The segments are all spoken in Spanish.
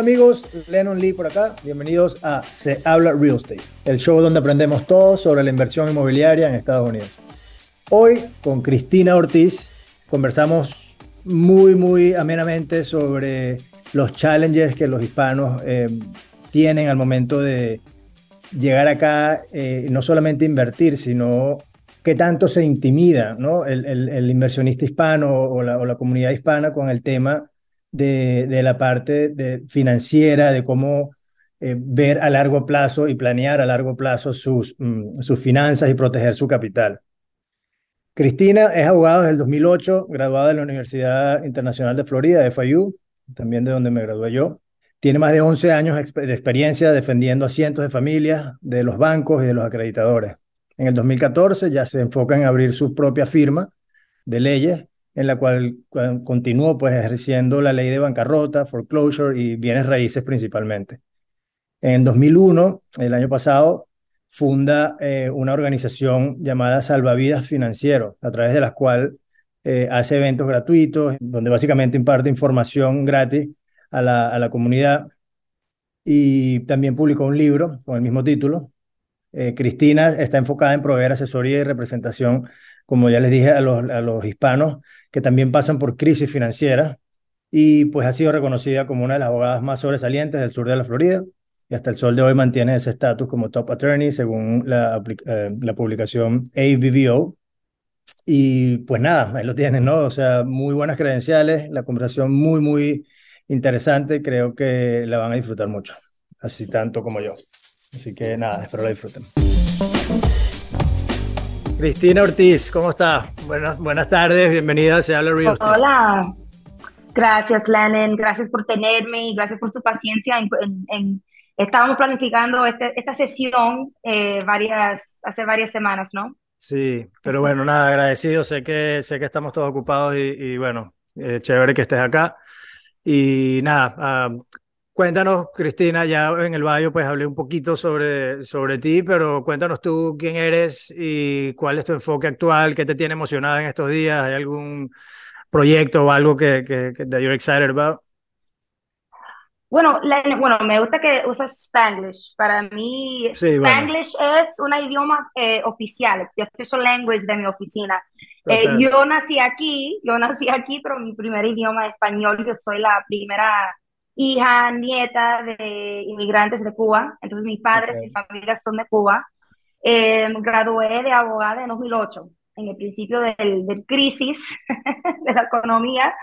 Amigos, Lennon Lee por acá. Bienvenidos a Se Habla Real Estate, el show donde aprendemos todo sobre la inversión inmobiliaria en Estados Unidos. Hoy con Cristina Ortiz conversamos muy, muy amenamente sobre los challenges que los hispanos eh, tienen al momento de llegar acá, eh, no solamente invertir, sino que tanto se intimida ¿no? el, inversionista hispano o la, o la comunidad hispana con el tema de, la parte de financiera, de cómo eh, ver a largo plazo y planear a largo plazo sus, mm, sus finanzas y proteger su capital. Cristina es abogada desde el 2008, graduada de la Universidad Internacional de Florida, FIU, también de donde me gradué yo. Tiene más de 11 años de experiencia defendiendo a cientos de familias, de los bancos y de los acreditadores. En el 2014 ya se enfoca en abrir su propia firma de leyes en la cual continuó pues ejerciendo la ley de bancarrota, foreclosure y bienes raíces principalmente. En 2001, el año pasado, funda eh, una organización llamada Salvavidas Financiero, a través de la cual eh, hace eventos gratuitos, donde básicamente imparte información gratis a la, a la comunidad. Y también publicó un libro con el mismo título. Eh, Cristina está enfocada en proveer asesoría y representación como ya les dije a los, a los hispanos, que también pasan por crisis financiera y pues ha sido reconocida como una de las abogadas más sobresalientes del sur de la Florida y hasta el sol de hoy mantiene ese estatus como top attorney según la, eh, la publicación ABVO. Y pues nada, ahí lo tienen, ¿no? O sea, muy buenas credenciales, la conversación muy, muy interesante, creo que la van a disfrutar mucho, así tanto como yo. Así que nada, espero la disfruten. Cristina Ortiz, ¿cómo está? Buenas, buenas tardes, bienvenida a Se Habla Real Hola, gracias Lennon, gracias por tenerme y gracias por su paciencia. En, estábamos planificando este, esta sesión eh, varias, hace varias semanas, ¿no? Sí, pero bueno, nada, agradecido, sé que, sé que estamos todos ocupados y, bueno, eh, chévere que estés acá. Y nada, ah, Cuéntanos, Cristina, ya en el barrio pues hablé un poquito sobre, sobre ti, pero cuéntanos tú quién eres y cuál es tu enfoque actual, qué te tiene emocionada en estos días, ¿hay algún proyecto o algo que, que, que you're excited about? Bueno, bueno, me gusta que usas Spanglish. Para mí, Spanglish es un idioma eh, oficial, the official language de mi oficina. Eh, yo nací aquí, yo nací aquí, pero mi primer idioma es español. Yo soy la primera hija, nieta de inmigrantes de Cuba, entonces mis padres y familia son de Cuba. Eh, gradué de abogada en 2008, en el principio del, del crisis de la economía.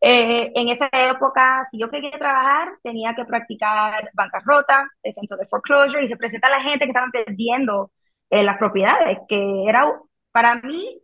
Eh, en esa época, si yo quería trabajar, tenía que practicar bancarrota, defensa de foreclosure y representar a la gente que estaban perdiendo eh, las propiedades, que era para mí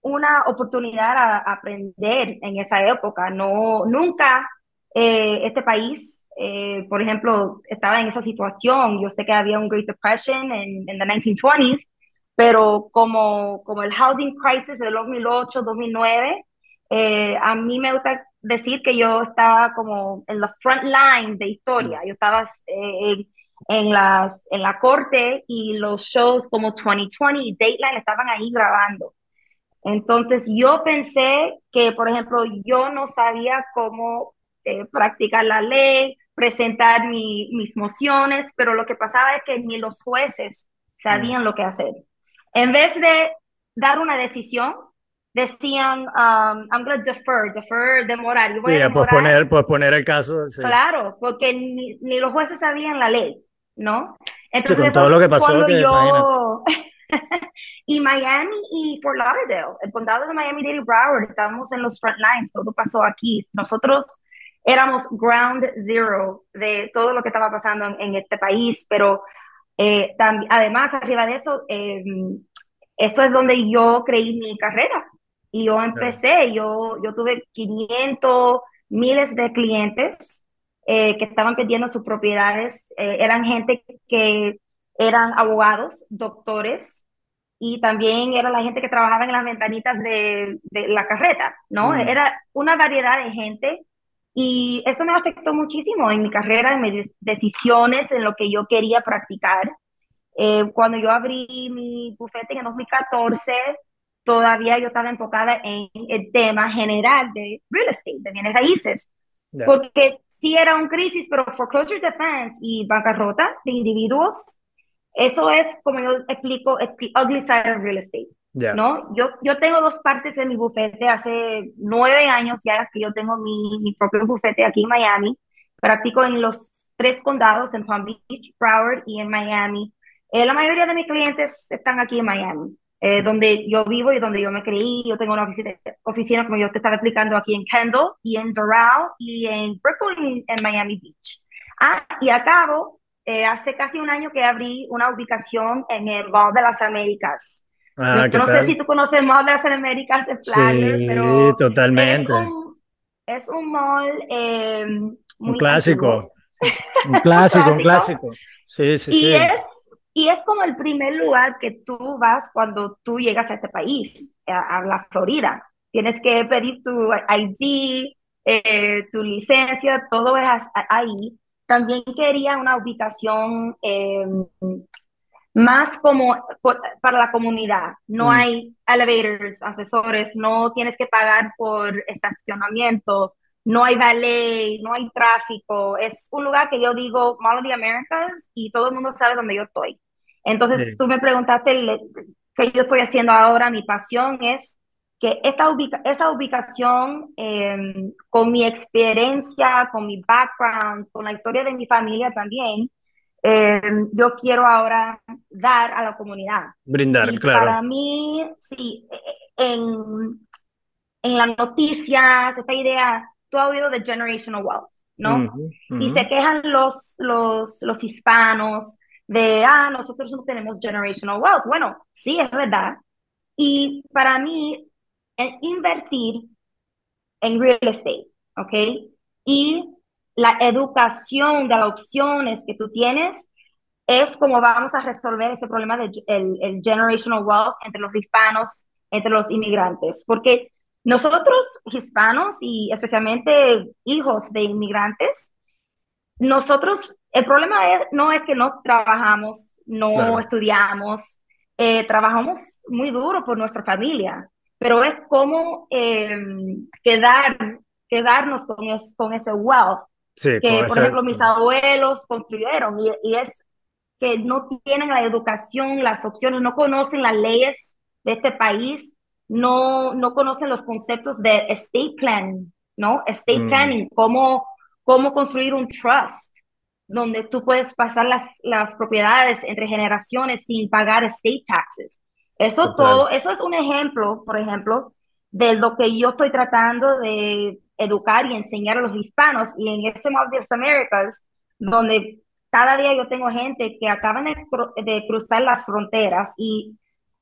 una oportunidad a, a aprender en esa época. No, nunca eh, este país, eh, por ejemplo, estaba en esa situación. Yo sé que había un Great Depression en, en 1920s, pero como, como el housing crisis del 2008, 2009, eh, a mí me gusta decir que yo estaba como en los front lines de historia. Yo estaba en, en, las, en la corte y los shows como 2020 y Dateline estaban ahí grabando. Entonces yo pensé que, por ejemplo, yo no sabía cómo eh, practicar la ley, presentar mis mociones, pero lo que pasaba es que ni los jueces sabían lo que hacer. En vez de dar una decisión, decían, um, I'm going to defer, defer, demorar. Yo voy a posponer, posponer el caso. Claro, porque ni, ni, los jueces sabían la ley, ¿no? Entonces, con todo lo que pasó, que yo... y Miami y Fort Lauderdale, el condado de Miami-Dade Broward, estábamos en los front lines, todo pasó aquí. Nosotros éramos ground zero de todo lo que estaba pasando en, este país, pero eh, además, arriba de eso, em, eso es donde yo creí mi carrera. Y yo empecé, yo, yo tuve 500, miles de clientes que estaban pidiendo sus propiedades eran gente que eran abogados, doctores, y también era la gente que trabajaba en las ventanitas de, la carreta, ¿no? Mm. Era una variedad de gente y eso me afectó muchísimo en mi carrera, en mis decisiones, en lo que yo quería practicar. Eh, cuando yo abrí mi bufete en el 2014, todavía yo estaba enfocada en el tema general de real estate, de bienes raíces, porque sí era un crisis, pero foreclosure defense y bancarrota de individuos eso es, como yo explico, it's the ugly side of real estate. ¿No? Yo, yo tengo dos partes en mi bufete. Hace nueve años ya que yo tengo mi, mi propio bufete aquí en Miami. Practico en los tres condados, en Palm Beach, Broward y en Miami. Eh, la mayoría de mis clientes están aquí en Miami, eh, donde yo vivo y donde yo me creí. Yo tengo una oficina, oficina, como yo te estaba explicando, aquí en Kendall y en Doral y en Brooklyn y en Miami Beach. Ah, y acabo eh, hace casi un año que abrí una ubicación en el Mall de las Américas. Ah, no, sé si tú conoces el Mall de las Américas de Flagler, sí, pero totalmente. Es un, mall eh, un clásico. un clásico, un clásico. Sí, sí, y sí. Es, y es como el primer lugar que tú vas cuando tú llegas a este país, a, la Florida. Tienes que pedir tu ID, eh, tu licencia, todo es ahí. También quería una ubicación eh, más como para la comunidad. No mm. hay elevators, asesores, no tienes que pagar por estacionamiento, no hay valet, no hay tráfico. Es un lugar que yo digo Mall of the Americas y todo el mundo sabe dónde yo estoy. Entonces, tú me preguntaste qué yo estoy haciendo ahora. Mi pasión es que esta esa ubicación, em, con mi experiencia, con mi background, con la historia de mi familia también, em, yo quiero ahora dar a la comunidad. Brindar, claro. Para mí, sí, e, e, en, en las noticias, esta idea, tú has oído de generational wealth, ¿no? Y se quejan los, los, los hispanos de, ah, nosotros no tenemos generational wealth. Bueno, sí, es verdad. Y para mí, invertir en real estate, ¿ok? Y la educación de las opciones que tú tienes es como vamos a resolver ese problema del el generational wealth entre los hispanos, entre los inmigrantes, porque nosotros hispanos y especialmente hijos de inmigrantes, nosotros, el problema es, no es que no trabajamos, no estudiamos, eh, trabajamos muy duro por nuestra familia, pero es como eh, quedar, quedarnos con, con ese que, por ejemplo, mis abuelos construyeron y, es que no tienen la educación, las opciones, no conocen las leyes de este país, no, no conocen los conceptos de estate planning, ¿no? Estate mm. planning, cómo, cómo construir un trust donde tú puedes pasar las, las propiedades entre generaciones sin pagar estate taxes. Eso todo, eso es un ejemplo, por ejemplo, de lo que yo estoy tratando de educar y enseñar a los hispanos. Y en ese Mall de Américas, donde cada día yo tengo gente que acaban de, cruzar las fronteras y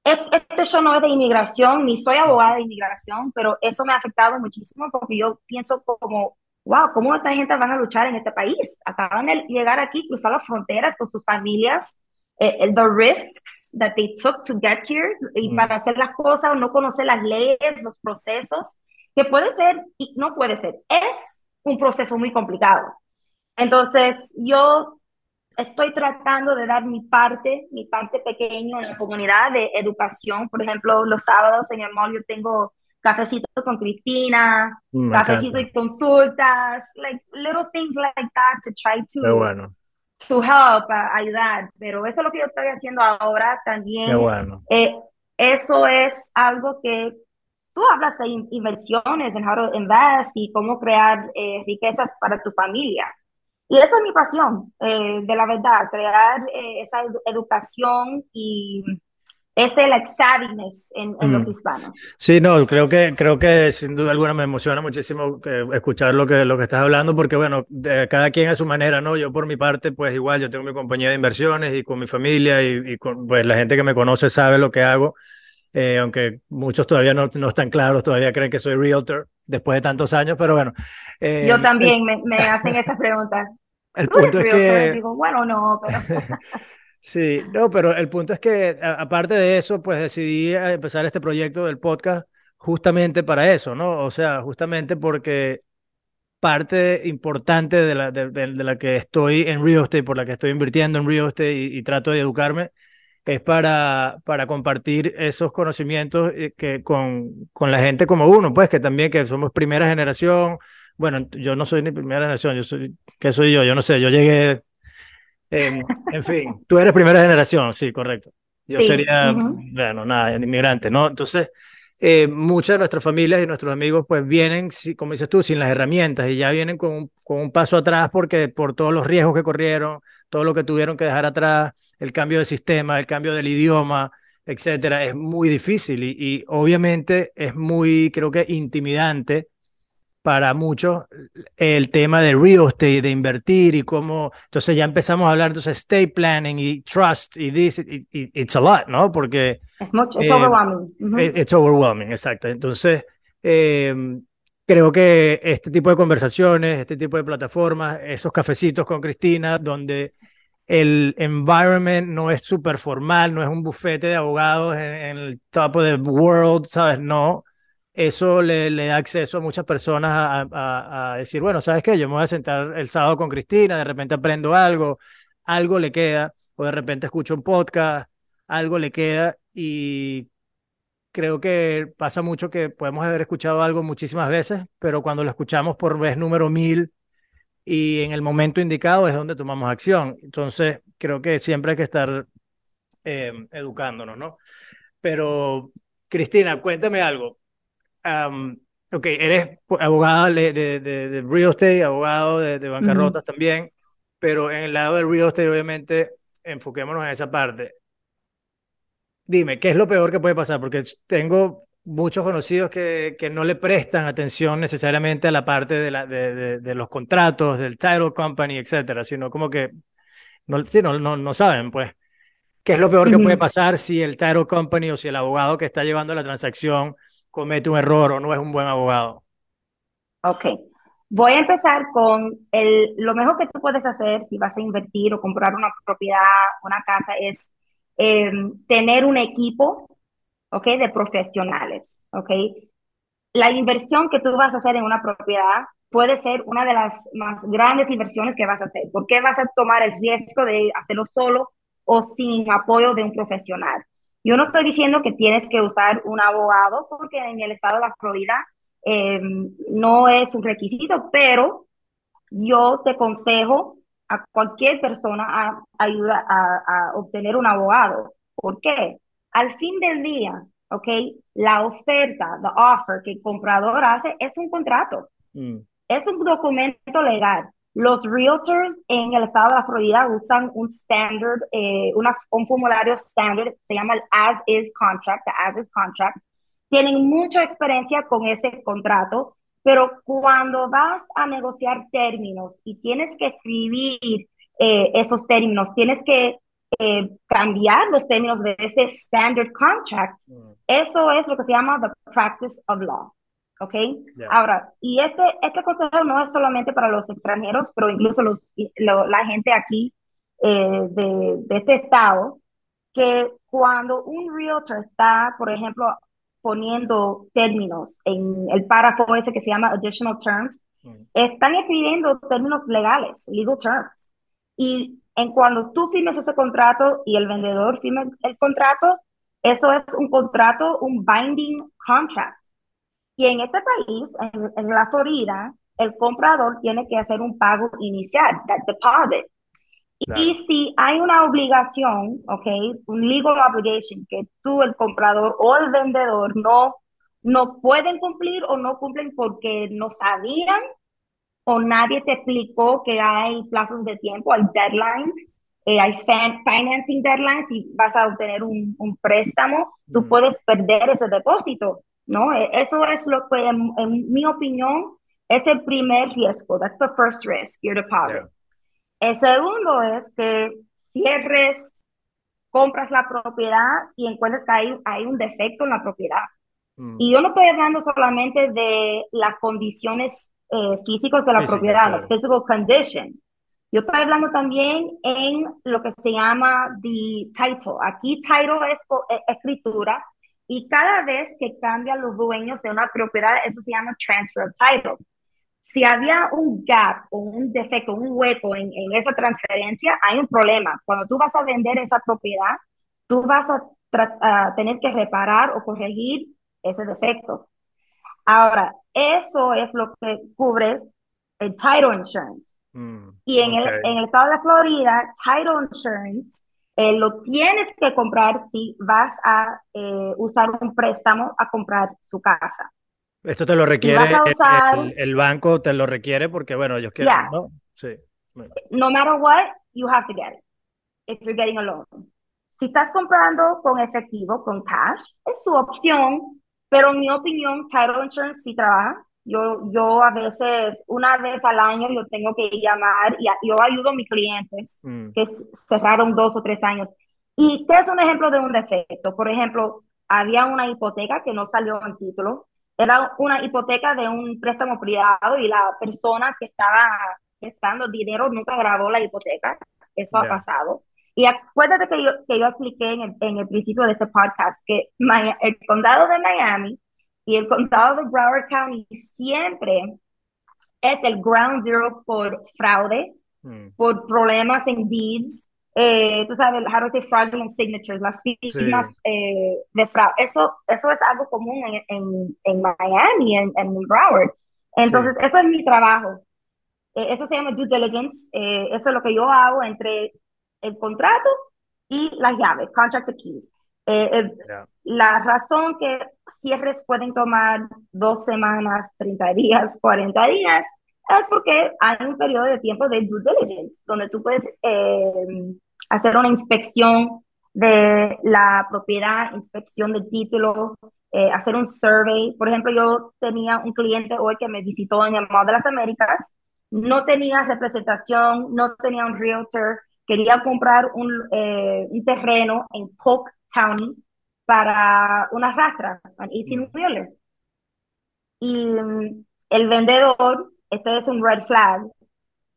este show no es de inmigración, ni soy abogada de inmigración, pero eso me ha afectado muchísimo porque yo pienso como, wow, ¿cómo esta gente van a luchar en este país? Acaban de llegar aquí, cruzar las fronteras con sus familias, eh, the risks that they took to get here y mm. para hacer las cosas, no conocer las leyes, los procesos, que puede ser y no puede ser. Es un proceso muy complicado. Entonces, yo estoy tratando de dar mi parte, mi parte pequeña en la comunidad de educación. Por ejemplo, los sábados en el mall yo tengo cafecitos con Cristina, mm, cafecitos y consultas, like little things like that to try to bueno to help, a ayudar, pero eso es lo que yo estoy haciendo ahora también. bueno. Eh, eso es algo que tú hablas de inversiones, en how to invest y cómo crear eh, riquezas para tu familia. Y eso es mi pasión, eh, de la verdad, crear esa educación y es el savviness en, los mm. hispanos. Sí, no, creo que, creo que sin duda alguna me emociona muchísimo eh, escuchar lo que, lo que estás hablando, porque bueno, de, cada quien a su manera, ¿no? Yo por mi parte, pues igual, yo tengo mi compañía de inversiones y con mi familia y, con, pues la gente que me conoce sabe lo que hago, eh, aunque muchos todavía no, no están claros, todavía creen que soy realtor. después de tantos años, pero bueno. Eh, Yo también me, me, hacen esas preguntas. El punto es que... Digo, bueno, no, pero... sí, no, pero el punto es que aparte de eso, pues decidí empezar este proyecto del podcast justamente para eso, ¿no? O sea, justamente porque parte importante de la, de, la que estoy en real estate, por la que estoy invirtiendo en real estate y, trato de educarme, es para, para compartir esos conocimientos eh, que con, con la gente como uno, pues que también que somos primera generación. Bueno, yo no soy ni primera generación, yo soy, ¿qué soy yo? Yo no sé, yo llegué, en fin, tú eres primera generación, sí, correcto. Yo sería, bueno, nada, inmigrante, ¿no? Entonces, eh, muchas de nuestras familias y nuestros amigos pues vienen, como dices tú, sin las herramientas y ya vienen con un, con un paso atrás porque por todos los riesgos que corrieron, todo lo que tuvieron que dejar atrás, el cambio de sistema, el cambio del idioma, etcétera, es muy difícil y, y obviamente es muy, creo que intimidante para muchos el tema de real estate, de invertir y cómo, entonces ya empezamos a hablar entonces estate planning y trust y this, y, it's a lot, ¿no? Porque... Es mucho, es eh, overwhelming. It's overwhelming, exacto. Entonces, em, creo que este tipo de conversaciones, este tipo de plataformas, esos cafecitos con Cristina, donde el environment no es súper formal, no es un bufete de abogados en, en el top of the world, ¿sabes? No, eso le, da acceso a muchas personas a, decir, bueno, ¿sabes qué? Yo me voy a sentar el sábado con Cristina, de repente aprendo algo, algo le queda, o de repente escucho un podcast, algo le queda y creo que pasa mucho que podemos haber escuchado algo muchísimas veces, pero cuando lo escuchamos por vez número mil y en el momento indicado es donde tomamos acción. Entonces, creo que siempre hay que estar eh, educándonos, ¿no? Pero, Cristina, cuéntame algo ok, eres abogada de, de, de, real estate, abogado de, bancarrotas también, pero en el lado del real estate, obviamente, enfoquémonos en esa parte. Dime, ¿qué es lo peor que puede pasar? Porque tengo muchos conocidos que, que no le prestan atención necesariamente a la parte de, la, de, de, los contratos, del title company, etcétera, sino como que no, sí, no, no, no saben, pues. ¿Qué es lo peor que puede pasar si el title company o si el abogado que está llevando la transacción comete un error o no es un buen abogado? Ok. Voy a empezar con el, lo mejor que tú puedes hacer si vas a invertir o comprar una propiedad, una casa, es em, tener un equipo, ¿ok? De profesionales, ¿ok? La inversión que tú vas a hacer en una propiedad puede ser una de las más grandes inversiones que vas a hacer. ¿Por qué vas a tomar el riesgo de hacerlo solo o sin apoyo de un profesional? Yo no estoy diciendo que tienes que usar un abogado porque en el estado de la Florida eh, no es un requisito, pero yo te aconsejo a cualquier persona a ayudar a, obtener un abogado. ¿Por qué? Al fin del día, ¿ok? La oferta, the offer que el comprador hace es un contrato. Mm. Es un documento legal. Los realtors en el estado de la Florida usan un standard, eh, un formulario standard, se llama el as is contract, the as is contract. Tienen mucha experiencia con ese contrato, pero cuando vas a negociar términos y tienes que escribir eh, esos términos, tienes que eh, cambiar los términos de ese standard contract, mm. eso es lo que se llama the practice of law. ¿Ok? Ahora, y este, este consejo no es solamente para los extranjeros, pero incluso los, la gente aquí eh, de, de, este estado, que cuando un realtor está, por ejemplo, poniendo términos en el párrafo ese que se llama additional terms, mm. están escribiendo términos legales, legal terms. Y en cuando tú firmes ese contrato y el vendedor firme el contrato, eso es un contrato, un binding contract. Y en este país, en, la Florida, el comprador tiene que hacer un pago inicial, that deposit. Y si hay una obligación, ok, un legal obligation que tú, el comprador o el vendedor no, no pueden cumplir o no cumplen porque no sabían o nadie te explicó que hay plazos de tiempo, hay deadlines, eh, hay financing deadlines y vas a obtener un, un préstamo, tú puedes perder ese depósito. ¿No? E, eso es lo que, en, mi opinión, es el primer riesgo. That's the first risk, your deposit. El segundo es que cierres, compras la propiedad y encuentras que hay, hay un defecto en la propiedad. Mm. Y yo no estoy hablando solamente de las condiciones eh, físicas de la propiedad, la physical condition. Yo estoy hablando también en lo que se llama the title. Aquí title es e, escritura y cada vez que cambian los dueños de una propiedad, eso se llama transfer of title. Si había un gap o un defecto, un hueco en, en esa transferencia, hay un problema. Cuando tú vas a vender esa propiedad, tú vas a, a tener que reparar o corregir ese defecto. Ahora, eso es lo que cubre el title insurance. Mm, y en, el, en el estado de Florida, title insurance eh, lo tienes que comprar si vas a eh, usar un préstamo a comprar su casa. Esto te lo requiere, el, banco te lo requiere porque, bueno, ellos quieren, ¿no? Sí. No matter what, you have to get it if you're getting a loan. Si estás comprando con efectivo, con cash, es su opción, pero en mi opinión, title insurance sí trabaja. Yo, yo a veces, una vez al año, yo tengo que llamar y yo ayudo a mis clientes mm. que cerraron dos o tres años. Y te es un ejemplo de un defecto. Por ejemplo, había una hipoteca que no salió en título. Era una hipoteca de un préstamo privado y la persona que estaba prestando dinero nunca grabó la hipoteca. Eso ha pasado. Y acuérdate que yo, que yo expliqué en el, en el principio de este podcast que el condado de Miami y el condado de Broward County siempre es el ground zero por fraude, mm. por problemas en deeds, eh, tú sabes, how to say fraudulent signatures, las firmas eh, de fraude. Eso, eso es algo común en, en, en Miami, en, en, Broward. Entonces, eso es mi trabajo. Eh, eso se llama due diligence. eso es lo que yo hago entre el contrato y las llaves, contract keys. La razón que cierres pueden tomar dos semanas, 30 días, 40 días, es porque hay un periodo de tiempo de due diligence, donde tú puedes eh, hacer una inspección de la propiedad, inspección del título, eh, hacer un survey. Por ejemplo, yo tenía un cliente hoy que me visitó en el Mall de las Américas, no tenía representación, no tenía un realtor, quería comprar un, eh, un terreno en Polk County, para una rastra, un 18 wheeler. Y mm, el vendedor, este es un red flag,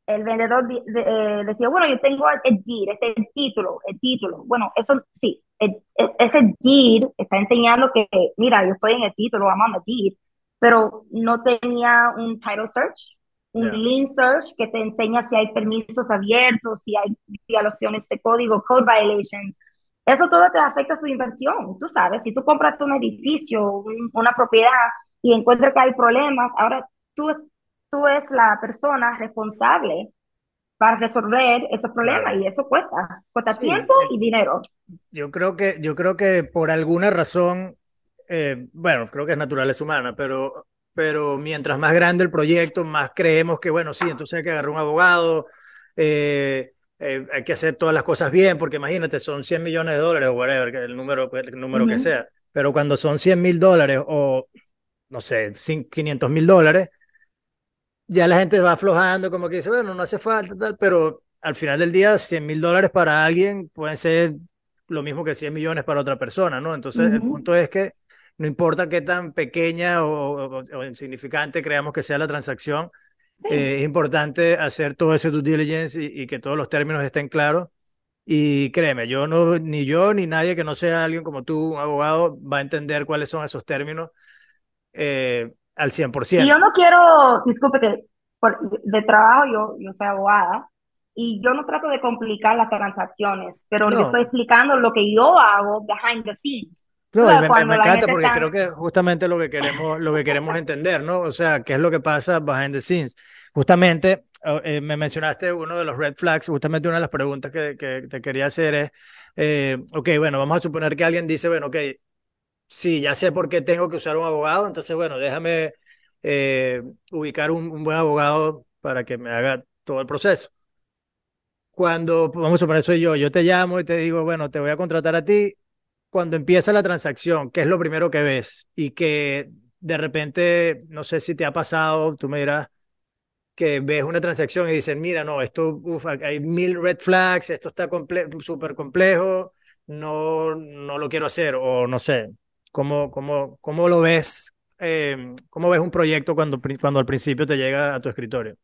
el vendedor eh, decía, bueno, yo tengo el deed, este es el título, el título. Bueno, eso sí, ese deed está enseñando que, mira, yo estoy en el título, vamos a deed, pero no tenía un title search, un lien search que te enseña si hay permisos abiertos, si hay violaciones de código, code violations, eso todo te afecta a su inversión. Tú sabes, si tú compras un edificio, una propiedad y encuentras que hay problemas, ahora tú, tú eres la persona responsable para resolver esos problemas y eso cuesta, cuesta tiempo y dinero. Yo creo que, yo creo que por alguna razón, eh, bueno, creo que es naturaleza humana, pero, pero mientras más grande el proyecto, más creemos que, bueno, sí, entonces hay que agarrar un abogado, eh, eh, hay que hacer todas las cosas bien, porque imagínate, son 100 millones de dólares o whatever, el número, el número que sea. Pero cuando son 100 mil dólares o, no sé, 500 mil dólares, ya la gente va aflojando, como que dice, bueno, no hace falta, tal, pero al final del día, 100 mil dólares para alguien pueden ser lo mismo que 100 millones para otra persona, ¿no? Entonces, el punto es que no importa qué tan pequeña o, o insignificante creamos que sea la transacción, eh, es importante hacer todo ese due diligence y, que todos los términos estén claros. Y créeme, yo no, ni yo ni nadie que no sea alguien como tú, un abogado, va a entender cuáles son esos términos eh, al 100%. Y yo no quiero, disculpe que de trabajo yo, yo soy abogada y yo no trato de complicar las transacciones, pero le estoy explicando lo que yo hago behind the scenes. No, me, encanta porque creo que justamente lo que queremos, lo que queremos entender, ¿no? O sea, qué es lo que pasa behind the scenes. Justamente, oh, eh, me mencionaste uno de los red flags, justamente una de las preguntas que, que te quería hacer es, eh, ok, bueno, vamos a suponer que alguien dice, bueno, ok, sí, ya sé por qué tengo que usar un abogado, entonces, bueno, déjame eh, ubicar un, un buen abogado para que me haga todo el proceso cuando, vamos a suponer, eso yo, yo te llamo y te digo, bueno, te voy a contratar a ti, cuando empieza la transacción, ¿qué es lo primero que ves? Y que de repente, no sé si te ha pasado, tú me dirás, que ves una transacción y dices, mira, no, esto, uf, hay mil red flags, esto está súper complejo, no, no lo quiero hacer, o no sé. ¿Cómo, cómo, cómo lo ves? Eh, ¿Cómo ves un proyecto cuando, cuando al principio te llega a tu escritorio?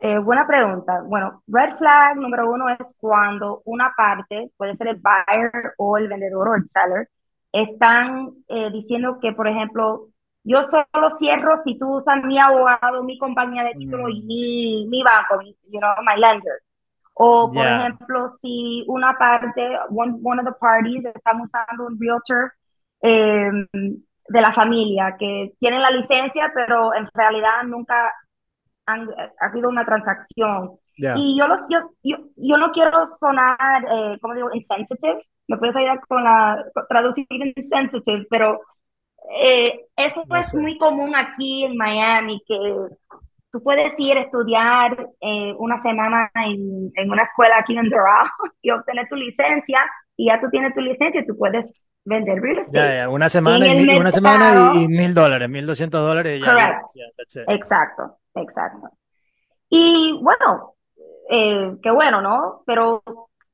Eh, buena pregunta. Bueno, red flag número uno es cuando una parte, puede ser el buyer o el vendedor o el seller, están eh, diciendo que, por ejemplo, yo solo cierro si tú usas mi abogado, mi compañía de título y mm. mi, mi banco, you know, my lender. O, por ejemplo, si una parte, one, one of the parties, están usando un realtor em, de la familia que tienen la licencia, pero en realidad nunca han, ha sido una transacción. Y yo, los, yo, yo, no quiero sonar, eh, como digo, insensitive, me puedes ayudar con la traducir insensitive, pero eh, eso es muy común aquí en Miami, que tú puedes ir a estudiar eh, una semana en, en, una escuela aquí en Doral y obtener tu licencia, y ya tú tienes tu licencia y tú puedes vender real estate. Ya, ya, una semana, y, una semana y, mil dólares, mil doscientos dólares. exacto, exacto. Y bueno, eh, qué bueno, ¿no? Pero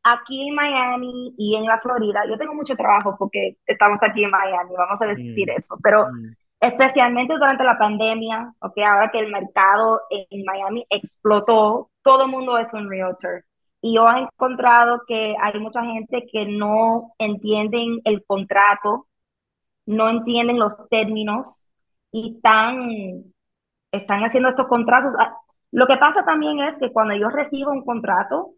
aquí en Miami y en la Florida, yo tengo mucho trabajo porque estamos aquí en Miami, vamos a decir mm. eso, pero mm. especialmente durante la pandemia, ok, ahora que el mercado en Miami explotó, todo el mundo es un realtor. Y yo he encontrado que hay mucha gente que no entienden el contrato, no entienden los términos y están, están haciendo estos contratos. Ah, lo que pasa también es que cuando yo recibo un contrato,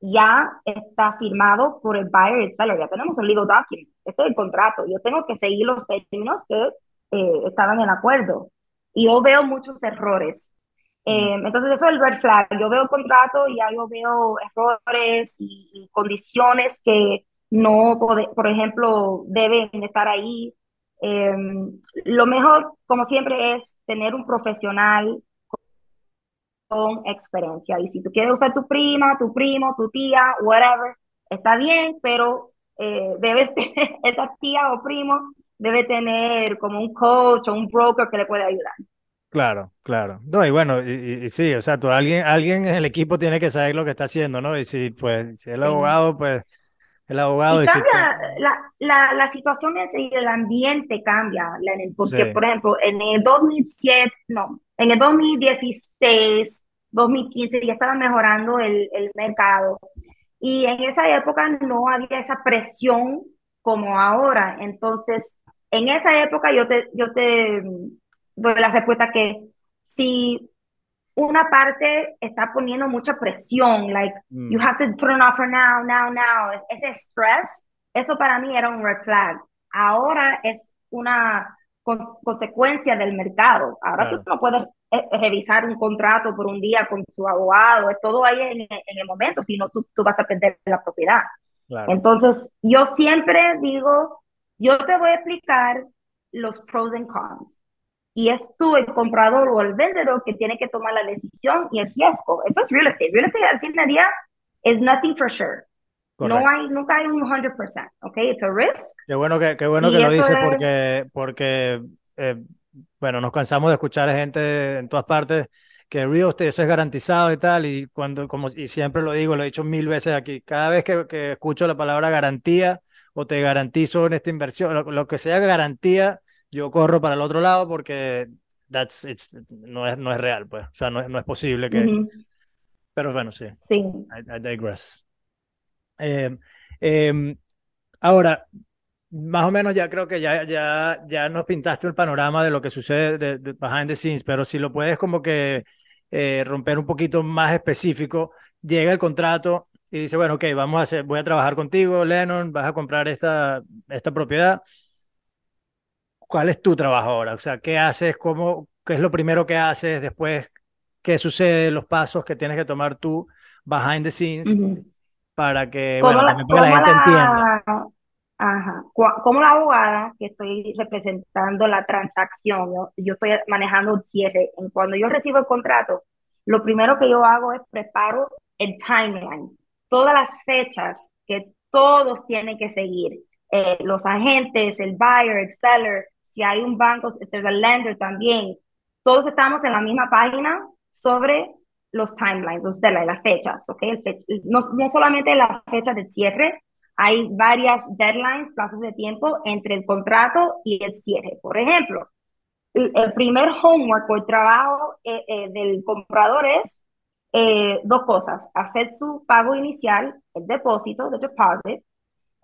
ya está firmado por el buyer y el seller, ya tenemos un legal document, este es el contrato, yo tengo que seguir los términos que eh, estaban en acuerdo. Y yo veo muchos errores. Eh, entonces eso es el red flag. Yo veo el contrato y ya yo veo errores y, condiciones que no, por ejemplo, deben estar ahí. Eh, lo mejor, como siempre, es tener un profesional con experiencia. Y si tú quieres usar tu prima, tu primo, tu tía, whatever, está bien, pero eh, debes tener, esa tía o primo debe tener como un coach o un broker que le pueda ayudar. Claro, claro. No, y bueno, y, sí, o sea, tú, alguien, alguien en el equipo tiene que saber lo que está haciendo, ¿no? Y si, pues, si el abogado, pues, el abogado... Y cambia, la, la, la, situación es, y el ambiente cambia, porque, por ejemplo, en el 2007, no, en el 2016, 2015 ya estaba mejorando el, el mercado. Y en esa época no había esa presión como ahora. Entonces, en esa época yo te, yo te doy la respuesta que si una parte está poniendo mucha presión, like, mm. you have to put an offer now, now, now, ese stress, eso para mí era un red flag. Ahora es una consecuencia del mercado. Ahora tú no puedes eh, revisar un contrato por un día con su abogado, es todo ahí en, el momento, si no tú, tú, vas a perder la propiedad. Entonces, yo siempre digo, yo te voy a explicar los pros and cons. Y es tú, el comprador o el vendedor, que tiene que tomar la decisión y el riesgo. Eso es real estate. Real estate al fin del día es nothing for sure. No hay, nunca hay un 100%, ¿ok? It's a risk. Qué bueno que, qué bueno que lo dices porque, porque eh, bueno, nos cansamos de escuchar a gente en todas partes que real estate eso es garantizado y tal, y cuando, como, y siempre lo digo, lo he dicho mil veces aquí, cada vez que, que escucho la palabra garantía o te garantizo en esta inversión, lo, que sea garantía, yo corro para el otro lado porque that's, it's, no, es, no es real, pues, o sea, no, no es posible que... Pero bueno, sí. Sí. I, digress. Eh, em, ahora, más o menos ya creo que ya, ya, ya nos pintaste el panorama de lo que sucede de, behind the scenes, pero si lo puedes como que eh, romper un poquito más específico, llega el contrato y dice, bueno, ok, vamos a hacer, voy a trabajar contigo, Lennon, vas a comprar esta, esta propiedad. ¿Cuál es tu trabajo ahora? O sea, ¿qué haces? ¿Cómo, ¿Qué es lo primero que haces? Después, ¿qué sucede? Los pasos que tienes que tomar tú behind the scenes para que, bueno, la, para que la gente entienda. Ajá. Como la abogada que estoy representando la transacción, yo, estoy manejando el cierre. Cuando yo recibo el contrato, lo primero que yo hago es preparo el timeline, todas las fechas que todos tienen que seguir. Eh, los agentes, el buyer, el seller, si hay un banco, el lender también. Todos estamos en la misma página sobre los timelines, o sea, las fechas, ¿ok? no, no solamente la fecha de cierre, hay varias deadlines, plazos de tiempo entre el contrato y el cierre. Por ejemplo, el, primer homework o el trabajo eh, eh, del comprador es eh, dos cosas, hacer su pago inicial, el depósito, el deposit.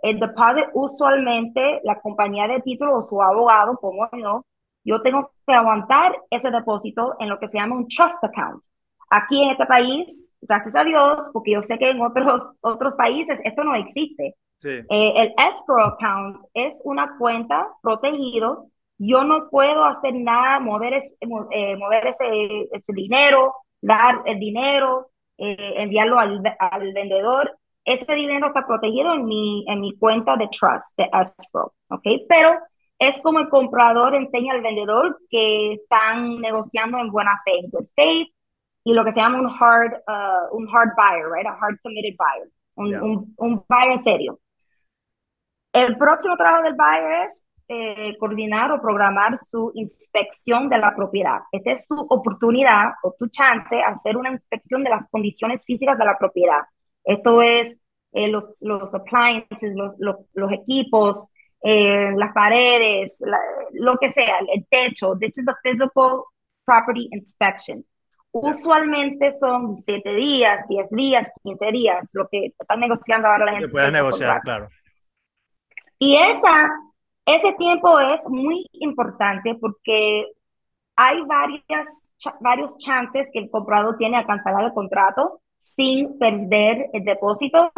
El deposit usualmente la compañía de título o su abogado, como no, yo tengo que aguantar ese depósito en lo que se llama un trust account. Aquí en este país, gracias a Dios, porque yo sé que en otros, otros países esto no existe. Eh, el escrow account es una cuenta protegido. Yo no puedo hacer nada, mover, ese, eh, mover ese, ese, dinero, dar el dinero, eh, enviarlo al, al, vendedor. Ese dinero está protegido en mi, en mi cuenta de trust, de escrow. ¿ok? Pero es como el comprador enseña al vendedor que están negociando en buena fe, en good faith, y lo que se llama un hard, uh, un hard buyer, right? A hard committed buyer, un, un, un buyer serio. El próximo trabajo del buyer es eh, coordinar o programar su inspección de la propiedad. Esta es su oportunidad o tu chance de hacer una inspección de las condiciones físicas de la propiedad. Esto es eh, los, los appliances, los, los, los equipos, eh, las paredes, lo que sea, el techo. This is a physical property inspection. Usualmente son 7 días, 10 días, 15 días, lo que están negociando ahora la gente. Que puedes negociar, claro. Y esa, ese tiempo es muy importante porque hay varias, varios chances que el comprador tiene a cancelar el contrato sin perder el depósito,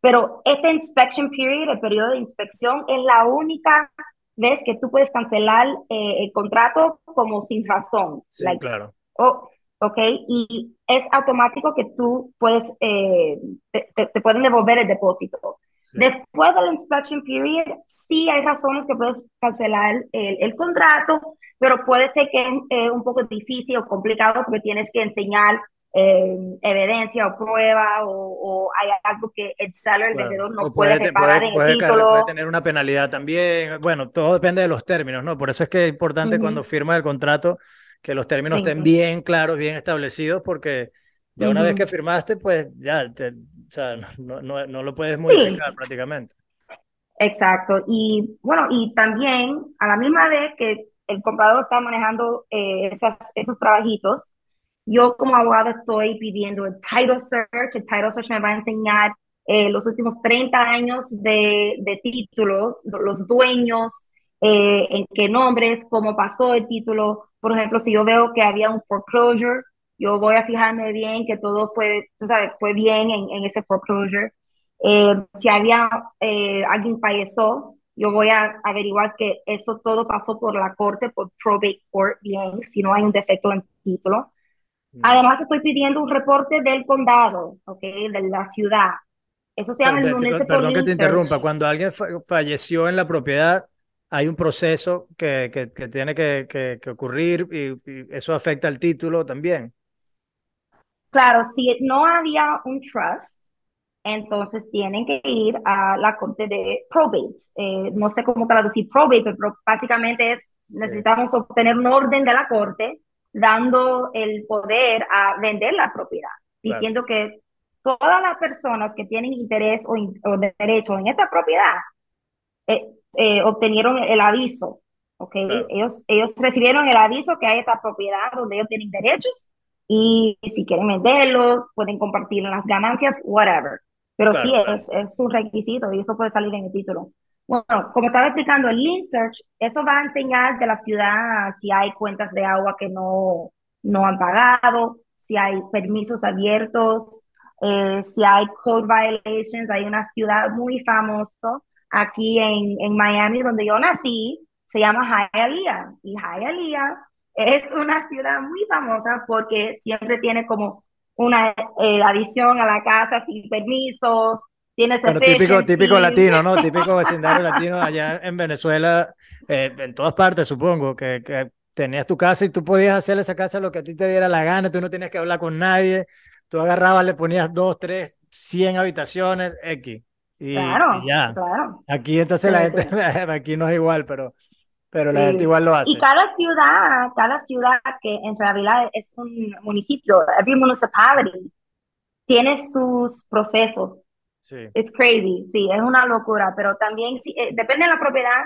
pero este inspection period, el periodo de inspección, es la única vez que tú puedes cancelar eh, el contrato como sin razón. Sí, claro. Oh, ok, y es automático que tú puedes, eh, te, te, pueden devolver el depósito. Después del inspection period, sí hay razones que puedes cancelar el, el contrato, pero puede ser que es eh, un poco difícil o complicado porque tienes que enseñar eh, evidencia o prueba o, hay algo que el seller, el vendedor no puede, puede pagar en el título. Puede tener una penalidad también. Bueno, todo depende de los términos, ¿no? Por eso es que es importante cuando firma el contrato que los términos estén bien claros, bien establecidos, porque ya una vez que firmaste, pues ya te, o sea, no, no, no lo puedes modificar prácticamente. Exacto. Y bueno, y también a la misma vez que el comprador está manejando eh, esas, esos trabajitos, yo como abogado estoy pidiendo el title search. El title search me va a enseñar eh, los últimos 30 años de, de título, los dueños, eh, en qué nombres, cómo pasó el título. Por ejemplo, si yo veo que había un foreclosure, yo voy a fijarme bien que todo fue, tú sabes, fue bien en, en ese foreclosure. Eh, si había eh, alguien falleció, yo voy a averiguar que eso todo pasó por la corte, por probate court, bien, si no hay un defecto en título. Mm. Además, estoy pidiendo un reporte del condado, ¿ok? De la ciudad. Eso se llama el Perdón que te interrumpa. Cuando alguien falleció en la propiedad, hay un proceso que, que, que tiene que, que ocurrir y, eso afecta al título también. Claro, si no había un trust, entonces tienen que ir a la corte de probate. Eh, no sé cómo traducir probate, pero básicamente es, necesitamos obtener un orden de la corte dando el poder a vender la propiedad, diciendo que todas las personas que tienen interés o, derecho en esta propiedad eh, eh, obtenieron el aviso, ¿ok? Ellos, ellos recibieron el aviso que hay esta propiedad donde ellos tienen derechos y si quieren venderlos, pueden compartir las ganancias, whatever. Pero sí es, es un requisito y eso puede salir en el título. Bueno, como estaba explicando, el Lean Search, eso va a enseñar de la ciudad si hay cuentas de agua que no, no han pagado, si hay permisos abiertos, eh, si hay code violations. Hay una ciudad muy famosa aquí en, en Miami, donde yo nací, se llama Hialeah. Y Hialeah es una ciudad muy famosa porque siempre tiene como una eh, adición a la casa sin permisos. Tiene bueno, típico, típico latino, ¿no? Típico vecindario latino allá en Venezuela, eh, en todas partes, supongo, que, que tenías tu casa y tú podías hacer esa casa lo que a ti te diera la gana, tú no tenías que hablar con nadie, tú agarrabas, le ponías dos, tres, cien habitaciones, X. Y, claro, ya. claro. Aquí entonces la gente, aquí no es igual, pero pero la gente igual lo hace. Y cada ciudad, cada ciudad que en realidad es un municipio, every municipality, tiene sus procesos. Sí. It's crazy, sí, es una locura, pero también eh, depende de la propiedad,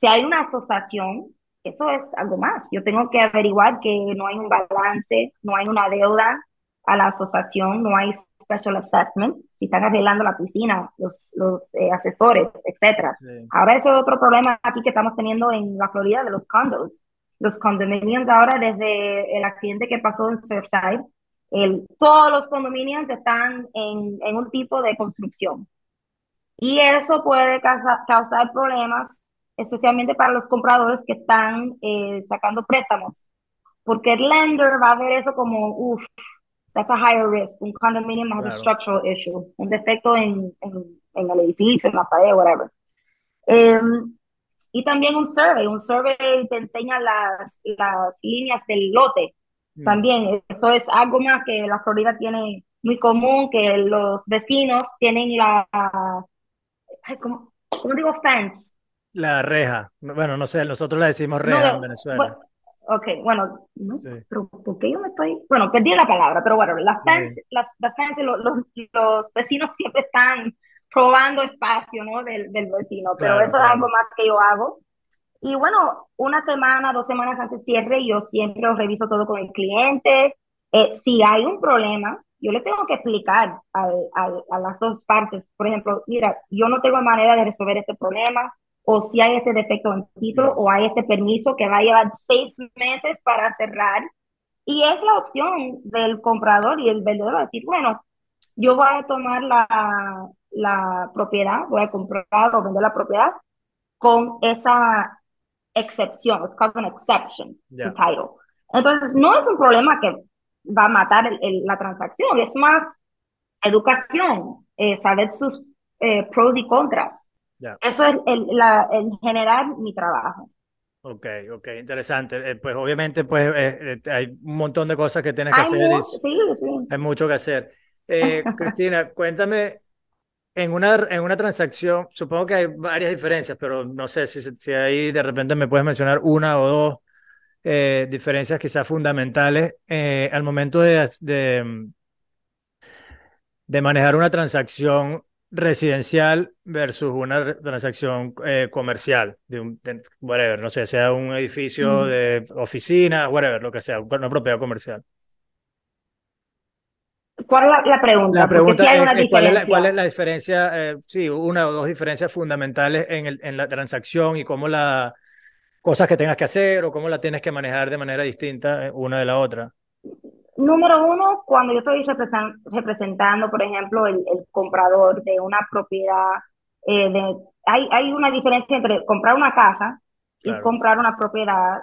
si hay una asociación, eso es algo más. Yo tengo que averiguar que no hay un balance, no hay una deuda a la asociación, no hay special assessments, si están arreglando la piscina, los, los eh, asesores, etcétera. Ahora ese es otro problema aquí que estamos teniendo en la Florida de los condos. Los condominios ahora, desde el accidente que pasó en Surfside, el, todos los condominios están en, en, un tipo de construcción. Y eso puede causar problemas, especialmente para los compradores que están eh, sacando préstamos, porque el lender va a ver eso como, uff, that's a higher risk. Un condominium has a structural issue, un defecto en, en, en, el edificio, en la pared, whatever. Um, y también un survey, un survey te enseña las, las líneas del lote, Mm. También eso es algo más que la Florida tiene muy común, que los vecinos tienen la, ¿cómo, digo fence? La reja. Bueno, no sé, nosotros la decimos reja en Venezuela. Ok, bueno, pero ¿por qué yo me estoy...? Bueno, perdí la palabra, pero bueno, la fence, la, fence los, los, vecinos siempre están probando espacio, ¿no? Del, del vecino, pero eso es algo más que yo hago. Y bueno, una semana, dos semanas antes de cierre, yo siempre reviso todo con el cliente. Eh, si hay un problema, yo le tengo que explicar a, a, las dos partes. Por ejemplo, mira, yo no tengo manera de resolver este problema, o si hay este defecto en título, o hay este permiso que va a llevar seis meses para cerrar. Y es la opción del comprador y el vendedor decir, bueno, yo voy a tomar la, la propiedad, voy a comprar o vender la propiedad con esa excepción, it's called an exception to title. Entonces, no es un problema que va a matar la transacción, es más educación, eh, saber sus eh, pros y contras. Eso es el, la, el generar mi trabajo. Ok, ok, interesante. Eh, pues obviamente pues hay un montón de cosas que tienes que hacer. sí, sí. Hay mucho que hacer. Cristina, cuéntame en una, en una transacción, supongo que hay varias diferencias, pero no sé si, si ahí de repente me puedes mencionar una o dos eh, diferencias quizás fundamentales eh, al momento de, de, de, manejar una transacción residencial versus una transacción eh, comercial, de un, whatever, no sé, sea un edificio de oficina, whatever, lo que sea, una propiedad comercial. ¿Cuál es la, pregunta? La pregunta es, ¿cuál, es la, diferencia? Eh, sí, una o dos diferencias fundamentales en, el, en la transacción y cómo la cosas que tengas que hacer o cómo la tienes que manejar de manera distinta eh, una de la otra. Número uno, cuando yo estoy representando, por ejemplo, el, comprador de una propiedad, eh, de, hay, hay una diferencia entre comprar una casa y comprar una propiedad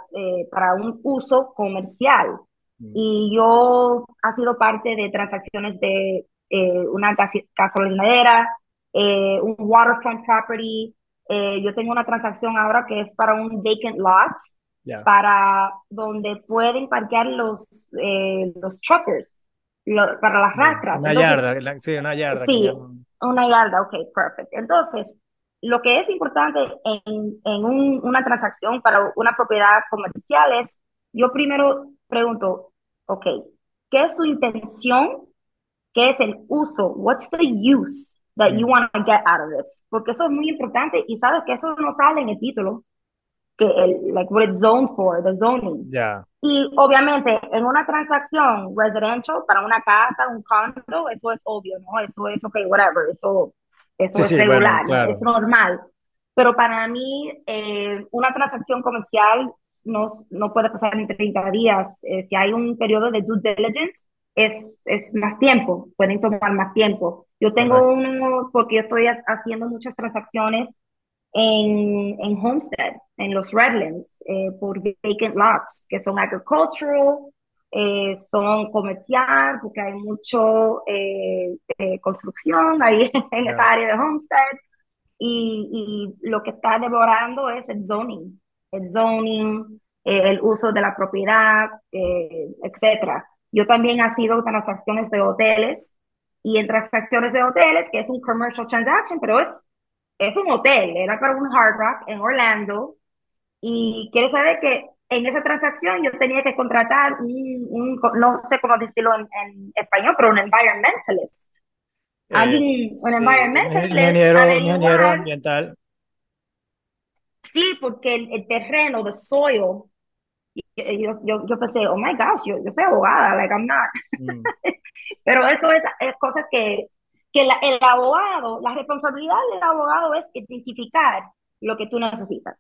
para un uso comercial. Mm. Y yo ha sido parte de transacciones de eh, una gasolinera, eh, un waterfront property. Eh, yo tengo una transacción ahora que es para un vacant lot, para donde pueden parquear los, los truckers, para las rastras. Una yarda, sí, una yarda. Sí, una yarda, ok, perfect. Entonces, lo que es importante en, en un, una transacción para una propiedad comercial es, yo primero pregunto, ok, ¿qué es su intención? ¿Qué es el uso? What's the use that you want to get out of this? Porque eso es muy importante y sabes que eso no sale en el título, que el, like what it's zoned for, the zoning. Yeah. Y obviamente en una transacción residential para una casa, un condo, eso es obvio, ¿no? Eso es, ok, whatever, eso, eso es regular, es normal. Pero para mí, eh, una transacción comercial no, no puede pasar en 30 días. Eh, si hay un periodo de due diligence, es, es más tiempo, pueden tomar más tiempo. Yo tengo uno, porque yo estoy haciendo muchas transacciones en, en Homestead, en los Redlands, eh, por vacant lots, que son agricultural, eh, son comercial, porque hay mucho construcción ahí en esa área de Homestead. Y, y, lo que está devorando es el zoning el zoning, eh, el uso de la propiedad, eh, etcétera. Yo también he sido transacciones de hoteles y en transacciones de hoteles, que es un commercial transaction, pero es, es un hotel, era para un Hard Rock en Orlando. Y quiere saber que en esa transacción yo tenía que contratar un, no sé cómo decirlo en, español, pero un environmentalist. alguien, un environmental. Ingeniero, ingeniero ambiental. Sí, porque el, terreno, the soil, yo, yo, yo, pensé, oh my gosh, yo, yo soy abogada, like I'm not. Mm. Pero eso es, es cosas que, que el abogado, la responsabilidad del abogado es identificar lo que tú necesitas.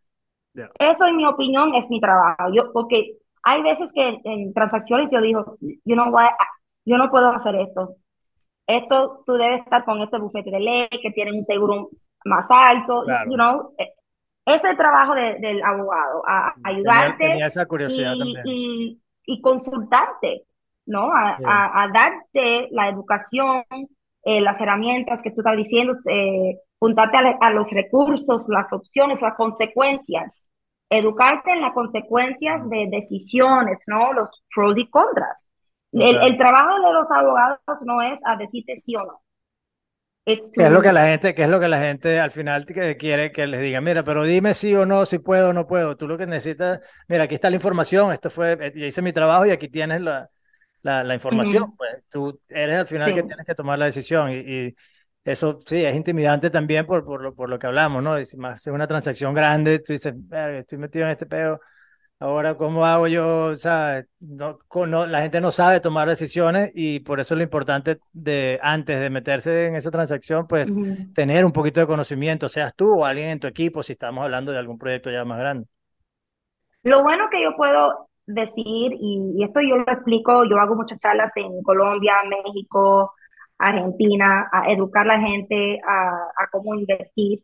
Eso, en mi opinión, es mi trabajo. Yo, porque hay veces que en, transacciones yo digo, you know what, yo no puedo hacer esto. Esto, tú debes estar con este bufete de ley que tiene un seguro más alto, you know. Eh, es el trabajo del abogado, a, ayudarte esa curiosidad y, y, consultarte, ¿no? A, a, darte la educación, eh, las herramientas que tú estás diciendo, eh, juntarte a, los recursos, las opciones, las consecuencias, educarte en las consecuencias de decisiones, ¿no? Los pros y contras. El, trabajo de los abogados no es a decirte sí o no. ¿Qué es lo que la gente, qué es lo que la gente al final quiere que les diga? Mira, pero dime sí o no, si puedo o no puedo. Tú lo que necesitas, mira, aquí está la información, esto fue, eh, yo hice mi trabajo y aquí tienes la, la, información. Pues tú eres al final que tienes que tomar la decisión y eso sí, es intimidante también por, por, lo, por lo que hablamos, ¿no? Si más es una transacción grande, tú dices, estoy metido en este pedo, ahora cómo hago yo, o sea, no, no, la gente no sabe tomar decisiones y por eso es lo importante de antes de meterse en esa transacción, pues tener un poquito de conocimiento, seas tú o alguien en tu equipo, si estamos hablando de algún proyecto ya más grande. Lo bueno que yo puedo decir, y, y esto yo lo explico, yo hago muchas charlas en Colombia, México, Argentina, a educar a la gente a, cómo invertir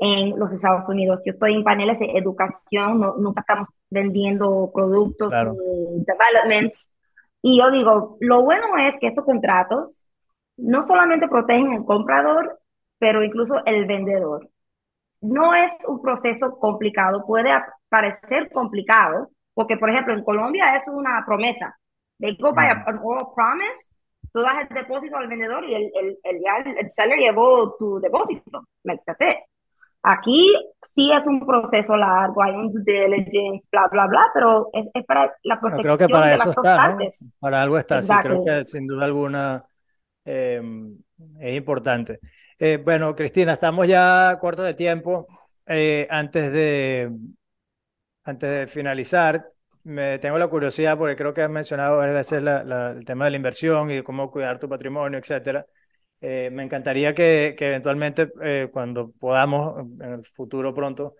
en los Estados Unidos. Yo estoy en paneles de educación, nunca estamos vendiendo productos ni developments. Y yo digo, lo bueno es que estos contratos no solamente protegen al comprador, pero incluso el vendedor. No es un proceso complicado, puede parecer complicado, porque por ejemplo en Colombia es una promesa. They go by an oral promise tú das el depósito al vendedor y el, el, el, el seller llevó tu depósito. Aquí sí es un proceso largo, hay un due diligence, bla, bla, bla, pero es, es para la protección creo que para eso está, ¿no? Para algo está, sí, creo que sin duda alguna eh, es importante. Eh, bueno, Cristina, estamos ya corto de tiempo. Eh, antes, de, antes de finalizar, me tengo la curiosidad porque creo que has mencionado varias veces el tema de la inversión y de cómo cuidar tu patrimonio, etcétera. Eh, me encantaría que, que eventualmente, eh, cuando podamos, en el futuro pronto,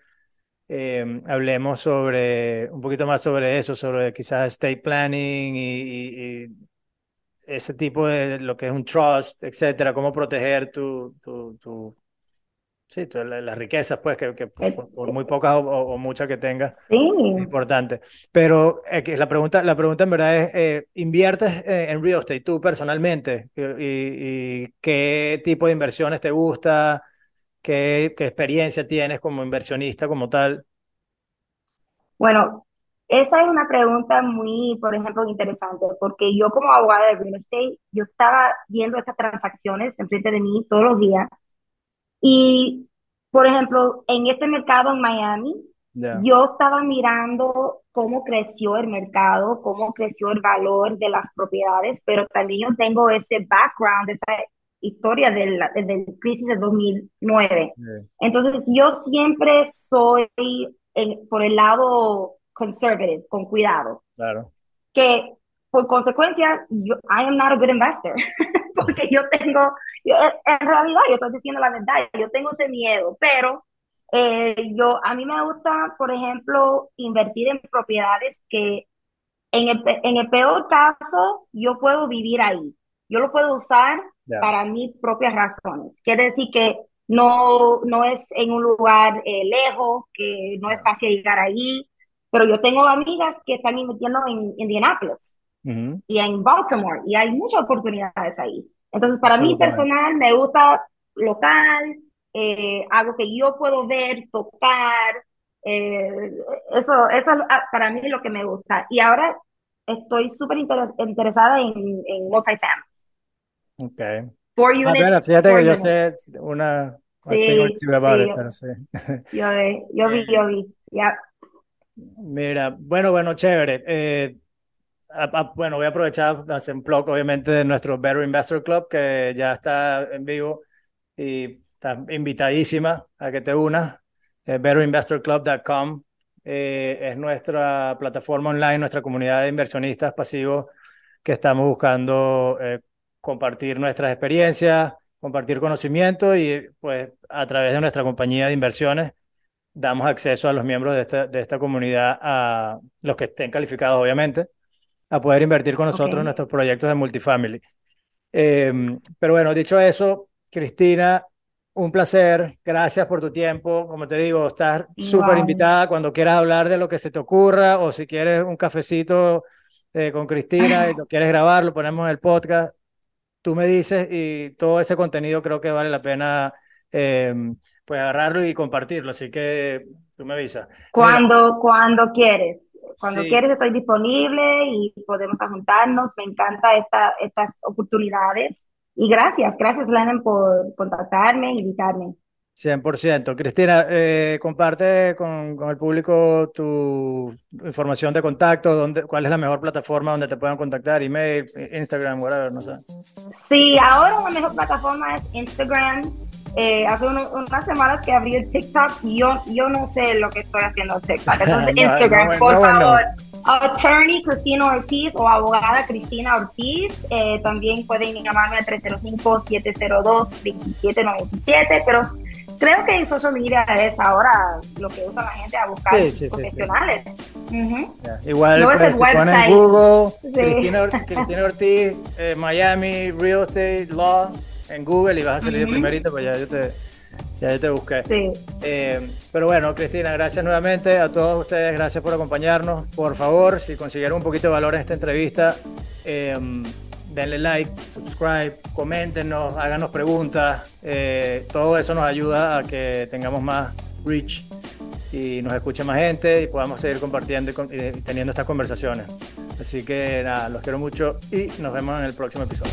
eh, hablemos sobre un poquito más sobre eso, sobre quizás estate planning y, y, ese tipo de lo que es un trust, etcétera, cómo proteger tu, tu, tu Sí, las riquezas, pues, que, por, muy pocas o, muchas que tengas, sí. es importante. Pero eh, la, pregunta, la pregunta en verdad es, eh, ¿inviertes eh, en real estate tú personalmente? ¿Y, qué tipo de inversiones te gusta? ¿Qué, ¿Qué, experiencia tienes como inversionista como tal? Bueno, esa es una pregunta muy, por ejemplo, interesante, porque yo como abogada de real estate, yo estaba viendo estas transacciones enfrente de mí todos los días y, por ejemplo, en este mercado en Miami, yo estaba mirando cómo creció el mercado, cómo creció el valor de las propiedades, pero también yo tengo ese background, esa historia del, del crisis de 2009. Entonces, yo siempre soy por el lado conservative, con cuidado. Claro. Que por consecuencia, yo, I am not a good investor. porque yo tengo, en realidad, yo estoy diciendo la verdad, yo tengo ese miedo, pero eh, yo, a mí me gusta, por ejemplo, invertir en propiedades que en el, en el peor caso yo puedo vivir ahí. Yo lo puedo usar para mis propias razones. Quiere decir que no, no es en un lugar eh, lejos, que no es fácil llegar allí, pero yo tengo amigas que están invirtiendo en Indianapolis y en Baltimore, y hay muchas oportunidades ahí. Entonces, para mí personal, me gusta local, eh, algo que yo puedo ver, tocar, eh, eso, eso para mí es lo que me gusta. Y ahora estoy súper interesada en, en multifamilies. Ok. Four ah, units, fíjate que yo sé una... Sí, about it, pero sí. Yo, yo vi, yo vi, ya. Mira, bueno, bueno, chévere. Eh, bueno, voy a aprovechar hacer un blog, obviamente, de nuestro Better Investor Club, que ya está en vivo y está invitadísima a que te unas. Eh, betterinvestorclub.com eh, es nuestra plataforma online, nuestra comunidad de inversionistas pasivos que estamos buscando eh, compartir nuestras experiencias, compartir conocimiento y pues a través de nuestra compañía de inversiones damos acceso a los miembros de esta, de esta comunidad, a los que estén calificados obviamente, a poder invertir con nosotros en nuestros proyectos de multifamily. Em, pero bueno, dicho eso, Cristina, un placer, gracias por tu tiempo. Como te digo, estás súper invitada cuando quieras hablar de lo que se te ocurra o si quieres un cafecito eh, con Cristina y lo quieres grabar, lo ponemos en el podcast. Tú me dices y todo ese contenido creo que vale la pena em, pues agarrarlo y compartirlo. Así que tú me avisas. Cuando, cuando quieres. Cuando quieres estoy disponible y podemos juntarnos. Me encanta esta, estas oportunidades. Y gracias, gracias Lennon por contactarme, invitarme. 100%. Cristina, eh, comparte con, con, el público tu información de contacto, dónde, cuál es la mejor plataforma donde te puedan contactar, email, Instagram, whatever, no sé. Sí, ahora la mejor plataforma es Instagram. Eh, hace unas semanas que abrí el TikTok y yo, yo no sé lo que estoy haciendo en TikTok. Entonces, Instagram, por favor. Attorney Cristina Ortiz o abogada Cristina Ortiz. Eh, también pueden llamarme al 305-702-2797, pero creo que en social media es ahora lo que usa la gente a buscar profesionales. Igual pues, si ponen Google, Cristina, Cristina, Ortiz, eh, Miami, Real Estate Law en Google y vas a salir de primerito, pues ya yo te, ya te busqué. Sí. Eh, pero bueno, Cristina, gracias nuevamente a todos ustedes, gracias por acompañarnos. Por favor, si consiguieron un poquito de valor en esta entrevista, eh, denle like, subscribe, coméntenos, háganos preguntas. Eh, todo eso nos ayuda a que tengamos más reach y nos escuche más gente y podamos seguir compartiendo y teniendo estas conversaciones. Así que nada, los quiero mucho y nos vemos en el próximo episodio.